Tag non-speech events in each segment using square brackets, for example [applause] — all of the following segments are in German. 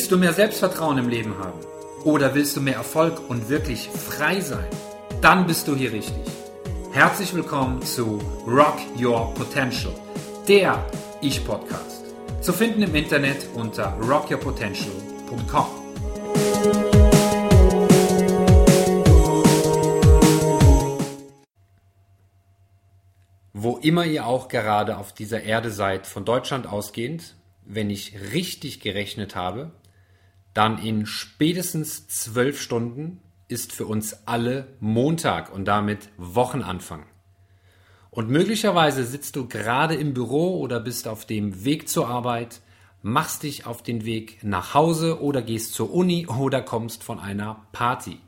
Willst du mehr Selbstvertrauen im Leben haben? Oder willst du mehr Erfolg und wirklich frei sein? Dann bist du hier richtig. Herzlich willkommen zu Rock Your Potential, der Ich-Podcast. Zu finden im Internet unter rockyourpotential.com. Wo immer ihr auch gerade auf dieser Erde seid, von Deutschland ausgehend, wenn ich richtig gerechnet habe, dann in spätestens zwölf Stunden ist für uns alle Montag und damit Wochenanfang. Und möglicherweise sitzt du gerade im Büro oder bist auf dem Weg zur Arbeit, machst dich auf den Weg nach Hause oder gehst zur Uni oder kommst von einer Party.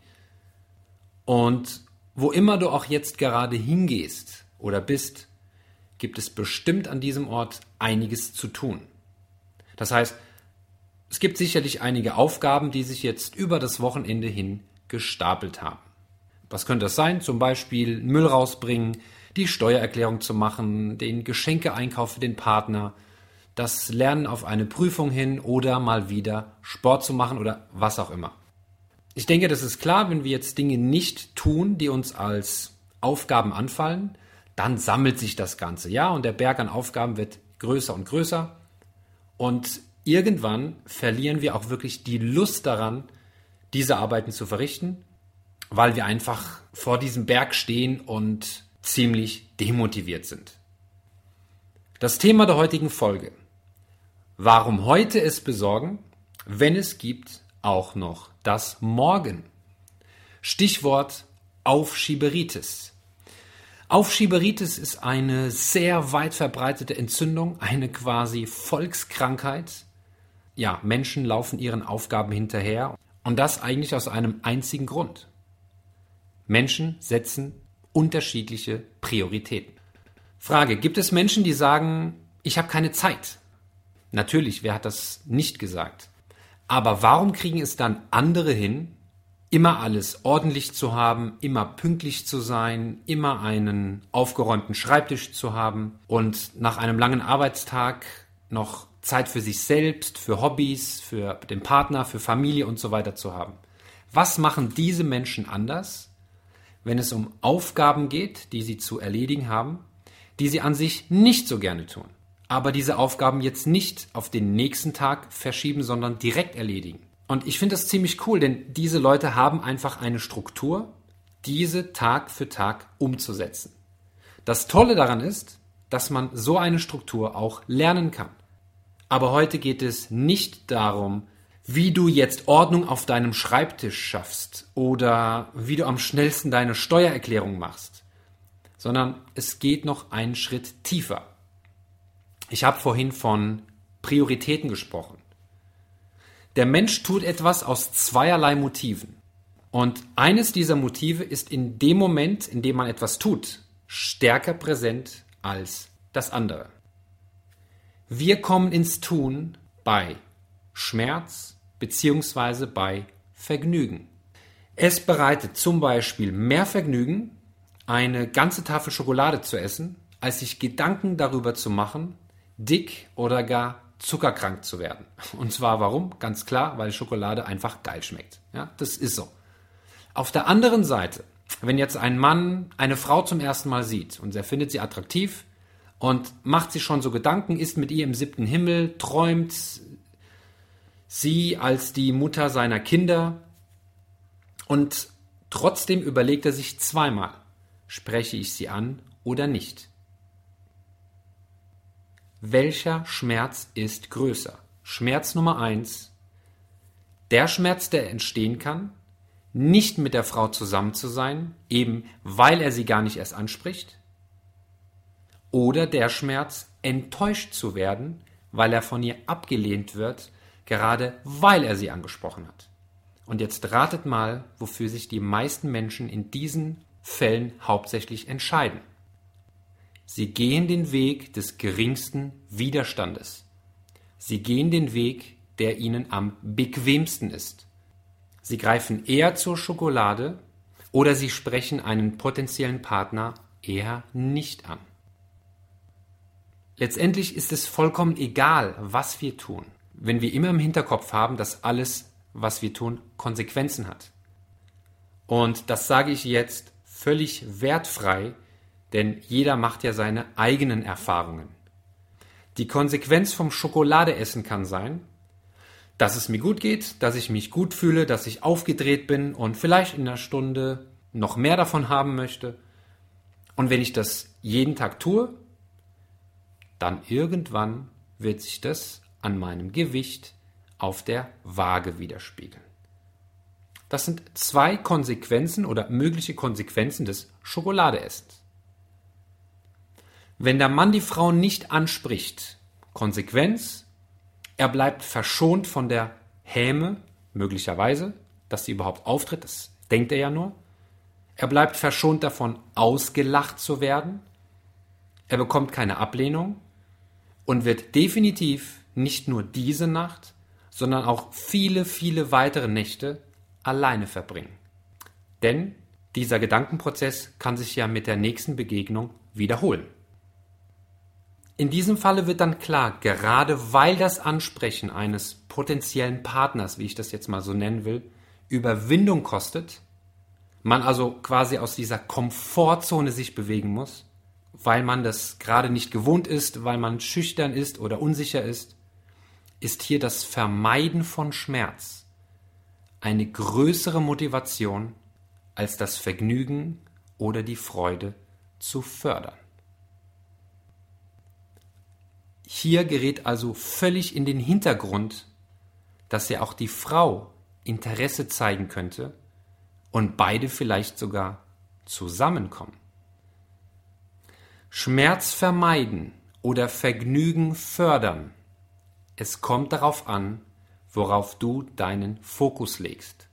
Und wo immer du auch jetzt gerade hingehst oder bist, gibt es bestimmt an diesem Ort einiges zu tun. Das heißt, es gibt sicherlich einige Aufgaben, die sich jetzt über das Wochenende hin gestapelt haben. Was könnte das sein? Zum Beispiel Müll rausbringen, die Steuererklärung zu machen, den Geschenkeeinkauf für den Partner, das Lernen auf eine Prüfung hin oder mal wieder Sport zu machen oder was auch immer. Ich denke, das ist klar, wenn wir jetzt Dinge nicht tun, die uns als Aufgaben anfallen, dann sammelt sich das Ganze, ja, und der Berg an Aufgaben wird größer und größer. Und irgendwann verlieren wir auch wirklich die Lust daran, diese Arbeiten zu verrichten, weil wir einfach vor diesem Berg stehen und ziemlich demotiviert sind. Das Thema der heutigen Folge. Warum heute es besorgen, wenn es gibt auch noch das Morgen. Stichwort Aufschieberitis. Aufschieberitis ist eine sehr weit verbreitete Entzündung, eine quasi Volkskrankheit. Ja, Menschen laufen ihren Aufgaben hinterher und das eigentlich aus einem einzigen Grund. Menschen setzen unterschiedliche Prioritäten. Frage, gibt es Menschen, die sagen, ich habe keine Zeit? Natürlich, wer hat das nicht gesagt? Aber warum kriegen es dann andere hin, immer alles ordentlich zu haben, immer pünktlich zu sein, immer einen aufgeräumten Schreibtisch zu haben und nach einem langen Arbeitstag noch Zeit für sich selbst, für Hobbys, für den Partner, für Familie und so weiter zu haben. Was machen diese Menschen anders, wenn es um Aufgaben geht, die sie zu erledigen haben, die sie an sich nicht so gerne tun, aber diese Aufgaben jetzt nicht auf den nächsten Tag verschieben, sondern direkt erledigen? Und ich finde das ziemlich cool, denn diese Leute haben einfach eine Struktur, diese Tag für Tag umzusetzen. Das Tolle daran ist, dass man so eine Struktur auch lernen kann. Aber heute geht es nicht darum, wie du jetzt Ordnung auf deinem Schreibtisch schaffst oder wie du am schnellsten deine Steuererklärung machst, sondern es geht noch einen Schritt tiefer. Ich habe vorhin von Prioritäten gesprochen. Der Mensch tut etwas aus zweierlei Motiven. Und eines dieser Motive ist in dem Moment, in dem man etwas tut, stärker präsent als das andere. Wir kommen ins Tun bei Schmerz bzw. bei Vergnügen. Es bereitet zum Beispiel mehr Vergnügen, eine ganze Tafel Schokolade zu essen, als sich Gedanken darüber zu machen, dick oder gar zuckerkrank zu werden. Und zwar warum? Ganz klar, weil Schokolade einfach geil schmeckt. Ja, das ist so. Auf der anderen Seite, wenn jetzt ein Mann eine Frau zum ersten Mal sieht und er findet sie attraktiv und macht sich schon so Gedanken, ist mit ihr im siebten Himmel, träumt sie als die Mutter seiner Kinder und trotzdem überlegt er sich zweimal, spreche ich sie an oder nicht. Welcher Schmerz ist größer? Schmerz Nummer eins: Der Schmerz, der entstehen kann, nicht mit der Frau zusammen zu sein, eben weil er sie gar nicht erst anspricht. Oder der Schmerz, enttäuscht zu werden, weil er von ihr abgelehnt wird, gerade weil er sie angesprochen hat. Und jetzt ratet mal, wofür sich die meisten Menschen in diesen Fällen hauptsächlich entscheiden. Sie gehen den Weg des geringsten Widerstandes. Sie gehen den Weg, der ihnen am bequemsten ist. Sie greifen eher zur Schokolade oder sie sprechen einen potenziellen Partner eher nicht an. Letztendlich ist es vollkommen egal, was wir tun. wenn wir immer im Hinterkopf haben, dass alles, was wir tun, Konsequenzen hat. Und das sage ich jetzt völlig wertfrei, denn jeder macht ja seine eigenen Erfahrungen. Die Konsequenz vom Schokoladeessen kann sein, dass es mir gut geht, dass ich mich gut fühle, dass ich aufgedreht bin und vielleicht in einer Stunde noch mehr davon haben möchte. Und wenn ich das jeden Tag tue, dann irgendwann wird sich das an meinem Gewicht auf der Waage widerspiegeln. Das sind zwei Konsequenzen oder mögliche Konsequenzen des Schokoladeessens. Wenn der Mann die Frau nicht anspricht, Konsequenz, er bleibt verschont von der Häme, möglicherweise, dass sie überhaupt auftritt, das denkt er ja nur. Er bleibt verschont davon, ausgelacht zu werden. Er bekommt keine Ablehnung und wird definitiv nicht nur diese Nacht, sondern auch viele, viele weitere Nächte alleine verbringen. Denn dieser Gedankenprozess kann sich ja mit der nächsten Begegnung wiederholen. In diesem Falle wird dann klar, gerade weil das Ansprechen eines potenziellen Partners, wie ich das jetzt mal so nennen will, Überwindung kostet, man also quasi aus dieser Komfortzone sich bewegen muss, weil man das gerade nicht gewohnt ist, weil man schüchtern ist oder unsicher ist, ist hier das Vermeiden von Schmerz eine größere Motivation als das Vergnügen oder die Freude zu fördern. Hier gerät also völlig in den Hintergrund, dass ja auch die Frau Interesse zeigen könnte und beide vielleicht sogar zusammenkommen. Schmerz vermeiden oder Vergnügen fördern. Es kommt darauf an, worauf du deinen Fokus legst.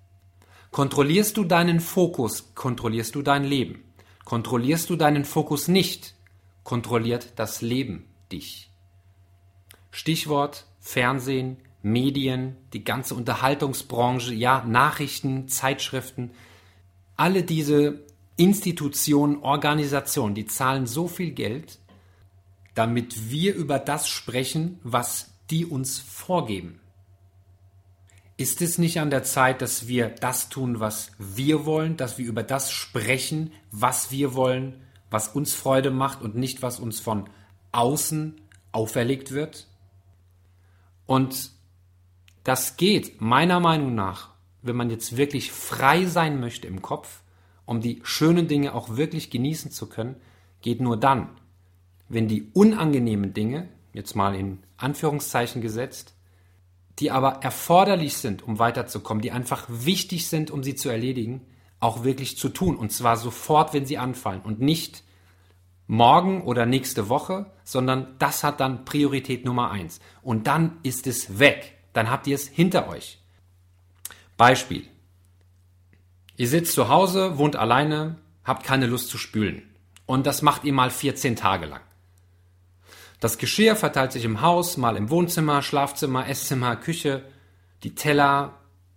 Kontrollierst du deinen Fokus, kontrollierst du dein Leben. Kontrollierst du deinen Fokus nicht, kontrolliert das Leben dich. Stichwort Fernsehen, Medien, die ganze Unterhaltungsbranche, ja, Nachrichten, Zeitschriften, alle diese Institutionen, Organisationen, die zahlen so viel Geld, damit wir über das sprechen, was die uns vorgeben. Ist es nicht an der Zeit, dass wir das tun, was wir wollen, dass wir über das sprechen, was wir wollen, was uns Freude macht und nicht, was uns von außen auferlegt wird? Und das geht meiner Meinung nach, wenn man jetzt wirklich frei sein möchte im Kopf, um die schönen Dinge auch wirklich genießen zu können, geht nur dann, wenn die unangenehmen Dinge, jetzt mal in Anführungszeichen gesetzt, die aber erforderlich sind, um weiterzukommen, die einfach wichtig sind, um sie zu erledigen, auch wirklich zu tun. Und zwar sofort, wenn sie anfallen und nicht morgen oder nächste Woche, sondern das hat dann Priorität Nummer eins. Und dann ist es weg. Dann habt ihr es hinter euch. Beispiel. Ihr sitzt zu Hause, wohnt alleine, habt keine Lust zu spülen. Und das macht ihr mal 14 Tage lang. Das Geschirr verteilt sich im Haus, mal im Wohnzimmer, Schlafzimmer, Esszimmer, Küche. Die Teller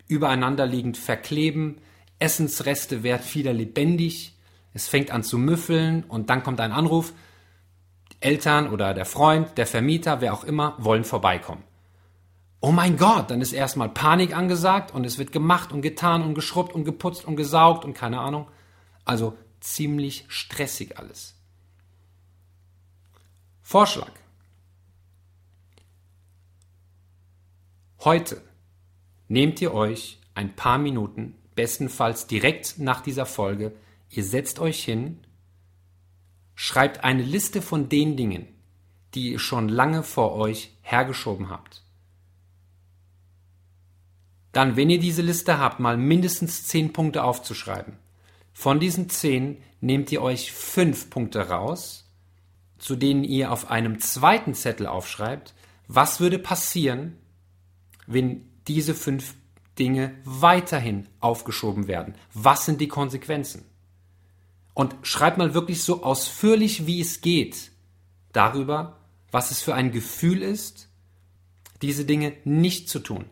übereinander liegend verkleben. Essensreste werden wieder lebendig. Es fängt an zu müffeln und dann kommt ein Anruf. Eltern oder der Freund, der Vermieter, wer auch immer, wollen vorbeikommen. Oh mein Gott, dann ist erstmal Panik angesagt und es wird gemacht und getan und geschrubbt und geputzt und gesaugt und keine Ahnung. Also ziemlich stressig alles. Vorschlag. Heute nehmt ihr euch ein paar Minuten, bestenfalls direkt nach dieser Folge, ihr setzt euch hin, schreibt eine Liste von den Dingen, die ihr schon lange vor euch hergeschoben habt. Dann, wenn ihr diese Liste habt, mal mindestens zehn Punkte aufzuschreiben. Von diesen zehn nehmt ihr euch fünf Punkte raus zu denen ihr auf einem zweiten Zettel aufschreibt, was würde passieren, wenn diese fünf Dinge weiterhin aufgeschoben werden? Was sind die Konsequenzen? Und schreibt mal wirklich so ausführlich, wie es geht, darüber, was es für ein Gefühl ist, diese Dinge nicht zu tun.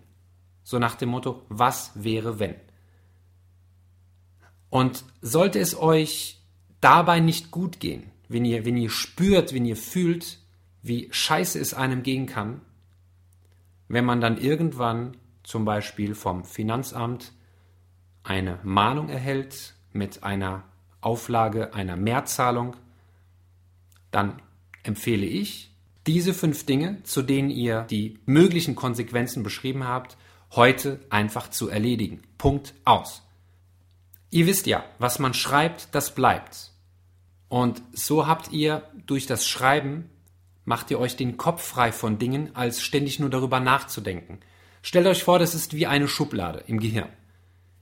So nach dem Motto, was wäre wenn? Und sollte es euch dabei nicht gut gehen, wenn ihr, wenn ihr spürt, wenn ihr fühlt, wie scheiße es einem gehen kann, wenn man dann irgendwann zum Beispiel vom Finanzamt eine Mahnung erhält mit einer Auflage einer Mehrzahlung, dann empfehle ich, diese fünf Dinge, zu denen ihr die möglichen Konsequenzen beschrieben habt, heute einfach zu erledigen. Punkt aus. Ihr wisst ja, was man schreibt, das bleibt. Und so habt ihr durch das Schreiben, macht ihr euch den Kopf frei von Dingen, als ständig nur darüber nachzudenken. Stellt euch vor, das ist wie eine Schublade im Gehirn.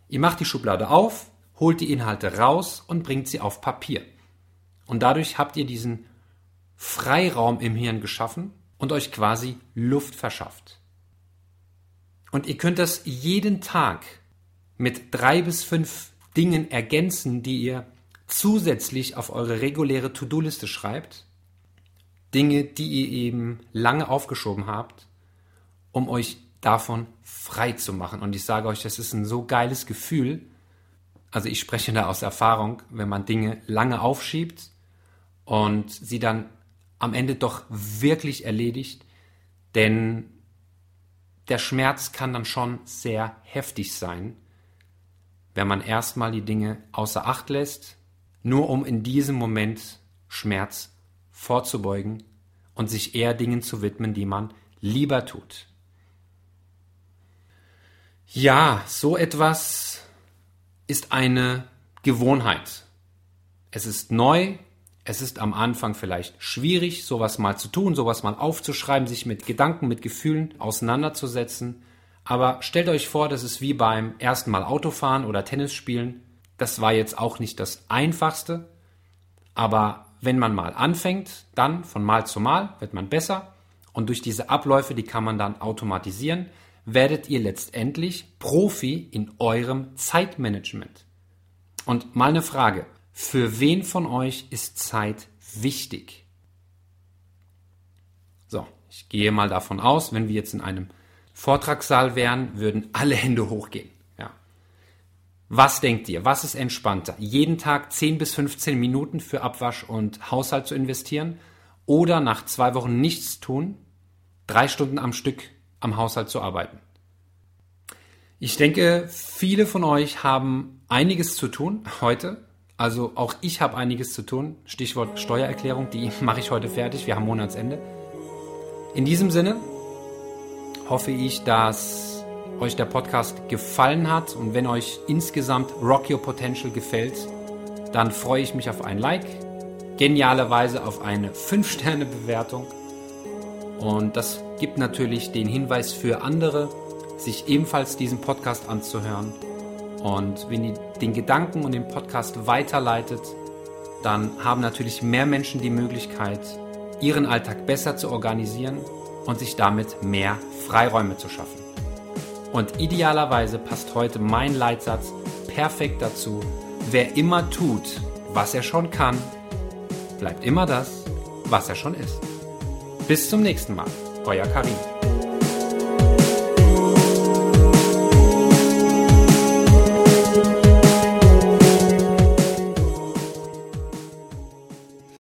Ihr macht die Schublade auf, holt die Inhalte raus und bringt sie auf Papier. Und dadurch habt ihr diesen Freiraum im Hirn geschaffen und euch quasi Luft verschafft. Und ihr könnt das jeden Tag mit drei bis fünf Dingen ergänzen, die ihr zusätzlich auf eure reguläre To-Do-Liste schreibt. Dinge, die ihr eben lange aufgeschoben habt, um euch davon frei zu machen. Und ich sage euch, das ist ein so geiles Gefühl. Also ich spreche da aus Erfahrung, wenn man Dinge lange aufschiebt und sie dann am Ende doch wirklich erledigt, denn der Schmerz kann dann schon sehr heftig sein wenn man erstmal die Dinge außer Acht lässt, nur um in diesem Moment Schmerz vorzubeugen und sich eher Dingen zu widmen, die man lieber tut. Ja, so etwas ist eine Gewohnheit. Es ist neu, es ist am Anfang vielleicht schwierig, sowas mal zu tun, sowas mal aufzuschreiben, sich mit Gedanken, mit Gefühlen auseinanderzusetzen. Aber stellt euch vor, das ist wie beim ersten Mal Autofahren oder Tennis spielen. Das war jetzt auch nicht das Einfachste. Aber wenn man mal anfängt, dann von Mal zu Mal wird man besser. Und durch diese Abläufe, die kann man dann automatisieren, werdet ihr letztendlich Profi in eurem Zeitmanagement. Und mal eine Frage. Für wen von euch ist Zeit wichtig? So, ich gehe mal davon aus, wenn wir jetzt in einem Vortragssaal wären, würden alle Hände hochgehen. Ja. Was denkt ihr? Was ist entspannter? Jeden Tag 10 bis 15 Minuten für Abwasch und Haushalt zu investieren oder nach zwei Wochen nichts tun, drei Stunden am Stück am Haushalt zu arbeiten? Ich denke, viele von euch haben einiges zu tun heute. Also auch ich habe einiges zu tun. Stichwort Steuererklärung, die [laughs] mache ich heute fertig. Wir haben Monatsende. In diesem Sinne, hoffe ich, dass euch der Podcast gefallen hat und wenn euch insgesamt Rock Your Potential gefällt, dann freue ich mich auf ein Like, genialerweise auf eine [laughs] 5-Sterne-Bewertung und das gibt natürlich den Hinweis für andere, sich ebenfalls diesen Podcast anzuhören. Und wenn ihr den Gedanken und den Podcast weiterleitet, dann haben natürlich mehr Menschen die Möglichkeit, ihren Alltag besser zu organisieren und sich damit mehr Freiräume zu schaffen. Und idealerweise passt heute mein Leitsatz perfekt dazu. Wer immer tut, was er schon kann, bleibt immer das, was er schon ist. Bis zum nächsten Mal, euer Karim.